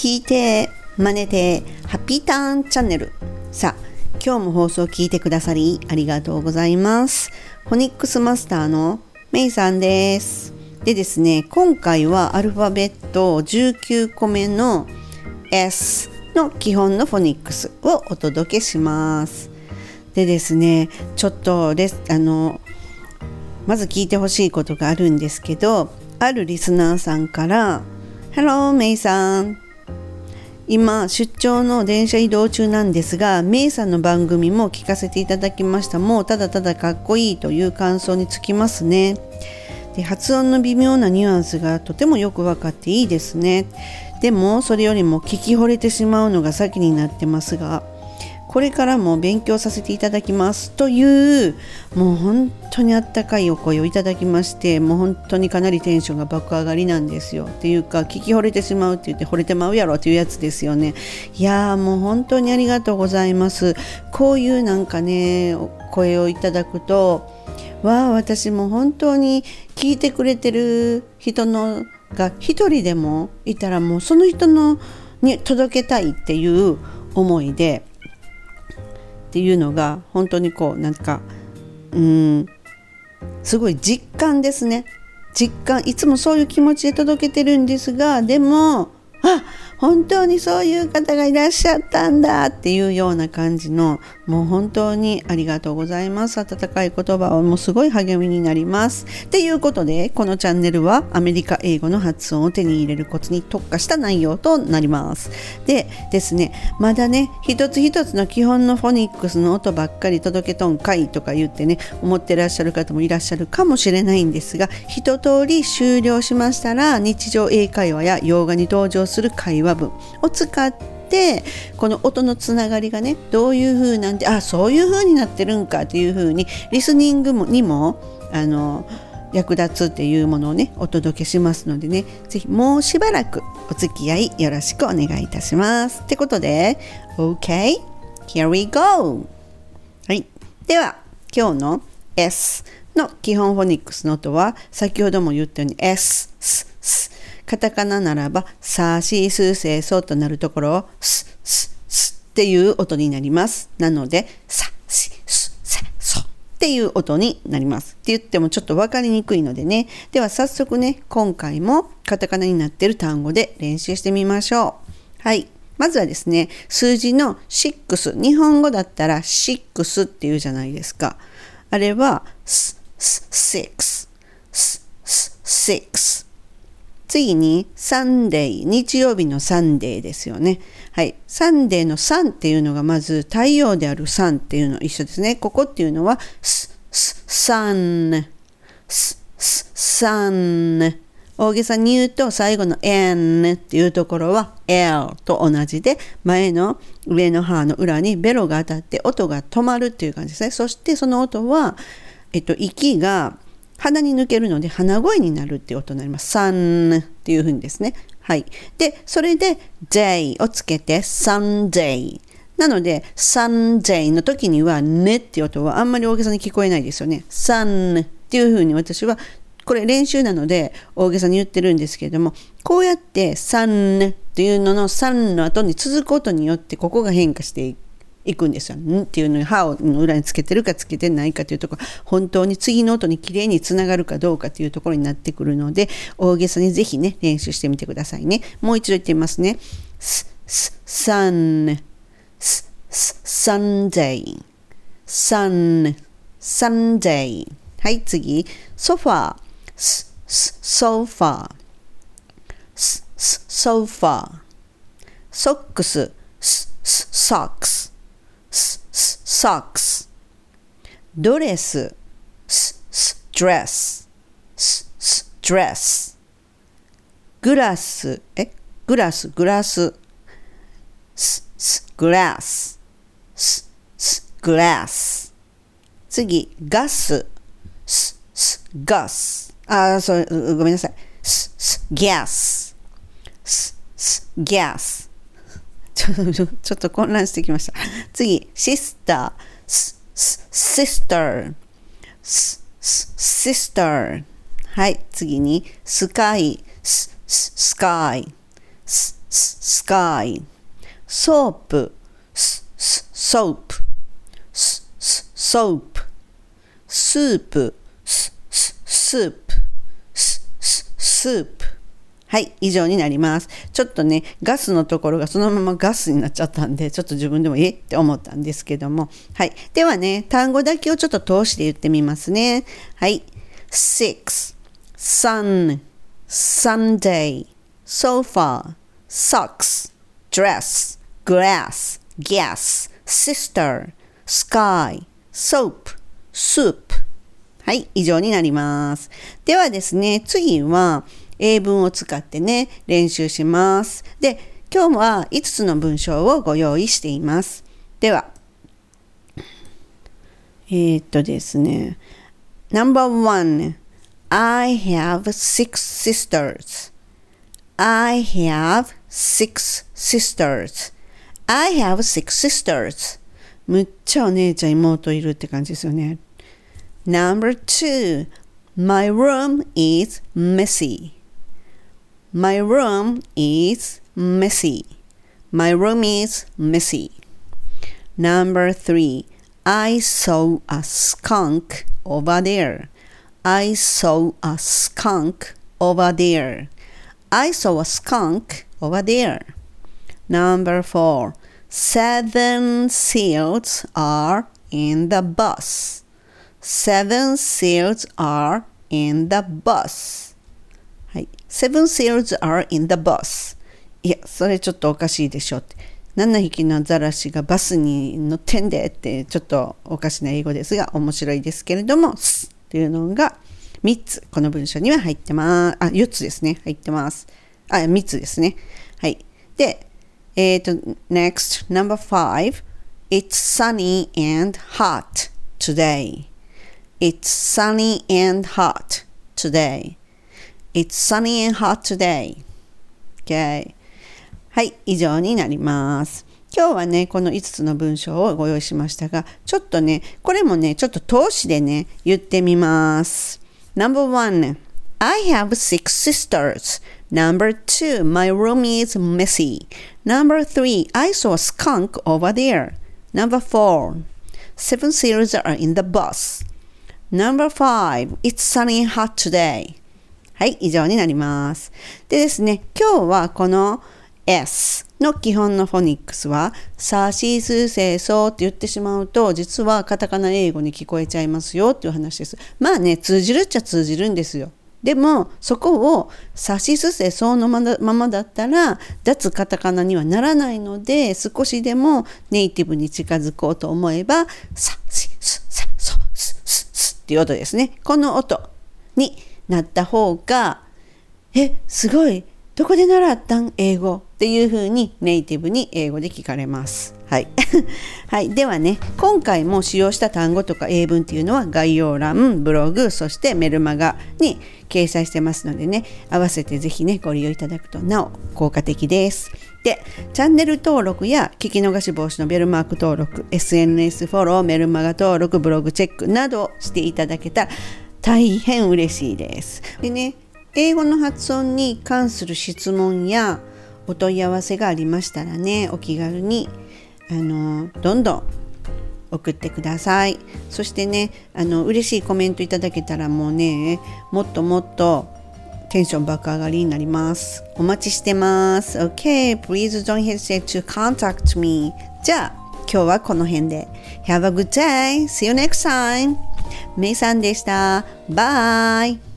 聞いて真似てハッピーターンチャンネル。さあ今日も放送を聞いてくださりありがとうございます。フォニックスマスターのメイさんです。でですね今回はアルファベット19個目の S の基本のフォニックスをお届けします。でですねちょっとレスあのまず聞いてほしいことがあるんですけどあるリスナーさんから「Hello メイさん。今出張の電車移動中なんですがメイさんの番組も聞かせていただきました。もうただただかっこいいという感想につきますね。で発音の微妙なニュアンスがとてもよく分かっていいですね。でもそれよりも聞き惚れてしまうのが先になってますがこれからも勉強させていただきますというもう本当にあったかいお声をいただきましてもう本当にかなりテンションが爆上がりなんですよ。っていうか聞き惚れてしまうって言って惚れてまうやろっていうやつですよね。いやーもう本当にありがとうございます。こういうなんかねお声をいただくとわあ私も本当に聞いてくれてる人のが一人でもいたらもうその人のに届けたいっていう思いでっていうのが本当にこうなんかうんすごい実感ですね。実感いつもそういう気持ちで届けてるんですがでもあ本当にそういう方がいらっしゃったんだっていうような感じのもう本当にありがとうございます。温かい言葉はもうすごい励みになります。っていうことでこのチャンネルはアメリカ英語の発音を手に入れるコツに特化した内容となります。でですねまだね一つ一つの基本のフォニックスの音ばっかり届けとんかいとか言ってね思ってらっしゃる方もいらっしゃるかもしれないんですが一通り終了しましたら日常英会話や洋画に登場する会話和文を使ってこの音のつながりがねどういう風なんであそういう風になってるんかっていう風にリスニングもにもあの役立つっていうものをねお届けしますのでね是非もうしばらくお付き合いよろしくお願いいたします。ってことで OK here we go! はいでは今日の S の基本フォニックスの音は先ほども言ったように S、S、S カタカナならば、さしすせそとなるところを、す、す、すっていう音になります。なので、さしすせそっていう音になります。って言ってもちょっと分かりにくいのでね。では早速ね、今回もカタカナになっている単語で練習してみましょう。はい。まずはですね、数字の6、日本語だったら6っていうじゃないですか。あれは、6、6、次に Sunday、日曜日の Sunday ですよね。はい。 Sunday の sun っていうのがまず太陽である sun っていうの一緒ですね。ここっていうのはス、ス、 sun、ス、ス、 sun。大げさに言うと最後の n っていうところは l と同じで前の上の歯の裏にベロが当たって音が止まるっていう感じですね。そしてその音は、えっと、息が鼻に抜けるので鼻声になるっていう音になります。サンっていうふうにですね。はい。で、それで day をつけて Sunday。なので、Sunday の時にはねっていう音はあんまり大げさに聞こえないですよね。Sun っていうふうに私はこれ練習なので大げさに言ってるんですけれどもこうやって「サン」っていうのの「サン」の後に続くことによってここが変化していく。いくんですよ。ん？っていうのに歯の裏につけてるかつけてないかというところ。本当に次の音にきれいにつながるかどうかというところになってくるので大げさにぜひね練習してみてくださいね。もう一度言ってみますね。s, s, sun, s, s, Sunday, sun, Sunday はい次ソファー s, s, sofa, s, s, sofa ソックス s, s, socks socks ドレス dress dress グラスえグラスグラスグラスグラス次ガスガス。あそうごめんなさい。ギャスギャスちょっと混乱してきました。次、シスター、シスター、シスター。はい、次に、スカイ、ススカイ、ス sky ソープ soap ソープスープスープスープはい、以上になります。ちょっとね、ガスのところがそのままガスになっちゃったんで、ちょっと自分でもえ？って思ったんですけども。はい。ではね、単語だけをちょっと通して言ってみますね。はい。six, sun, Sunday, sofa, socks, dress, glass, gas, sister, sky, soap, soup. はい、以上になります。ではですね、次は英文を使ってね、練習します。で、今日は5つの文章をご用意しています。では、えー、っとですね、Number one, I have six sisters. I have six sisters. I have six sisters. むっちゃお姉ちゃん妹いるって感じですよね。Number two, my room is messy. My room is messy. My room is messy. Number three, I saw a skunk over there. I saw a skunk over there. I saw a skunk over there. Number four, seven seals are in the bus. Seven seals are in the bus. Seven seals are in the bus. いや、それちょっとおかしいでしょって。7匹のアザラシがバスに乗ってんでってちょっとおかしな英語ですが面白いですけれども、すっていうのが3つこの文章には入ってます。あ、4つですね。入ってます。あ、3つですね。はい。で、えっ、ー、と、next, number five. It's sunny and hot today. It's sunny and hot today. It's sunny and hot today. Okay. はい、以上になります。今日はね、この5つの文章をご用意しましたが、ちょっとね、これもね、ちょっと通しでね、言ってみます。Number one, I have six sisters. Number two, my room is messy. Number three, I saw a skunk over there. Number four, seven seals are in the bus. Number five, it's sunny and hot today. はい、以上になります。でですね、今日はこの S の基本のフォニックスは、さしすせそって言ってしまうと、実はカタカナ英語に聞こえちゃいますよっていう話です。まあね、通じるっちゃ通じるんですよ。でも、そこをさしすせそのままだったら、脱カタカナにはならないので、少しでもネイティブに近づこうと思えば、さしすせそすすすっていう音ですね。この音になった方が、え、すごいどこで習ったん？英語っていう風にネイティブに英語で聞かれます。はい。はい。ではね、今回も使用した単語とか英文っていうのは概要欄、ブログ、そしてメルマガに掲載してますのでね、合わせてぜひね、ご利用いただくとなお効果的です。で、チャンネル登録や聞き逃し防止のベルマーク登録、SNS フォロー、メルマガ登録、ブログチェックなどしていただけたら大変嬉しいです。でね、英語の発音に関する質問やお問い合わせがありましたらねお気軽にあのどんどん送ってください。そしてねあの嬉しいコメントいただけたらもうねもっともっとテンション爆上がりになります。お待ちしてます。OK please don't hesitate to contact me. じゃあ今日はこの辺で。Have a good day. See you next time. メイさんでした。バイ。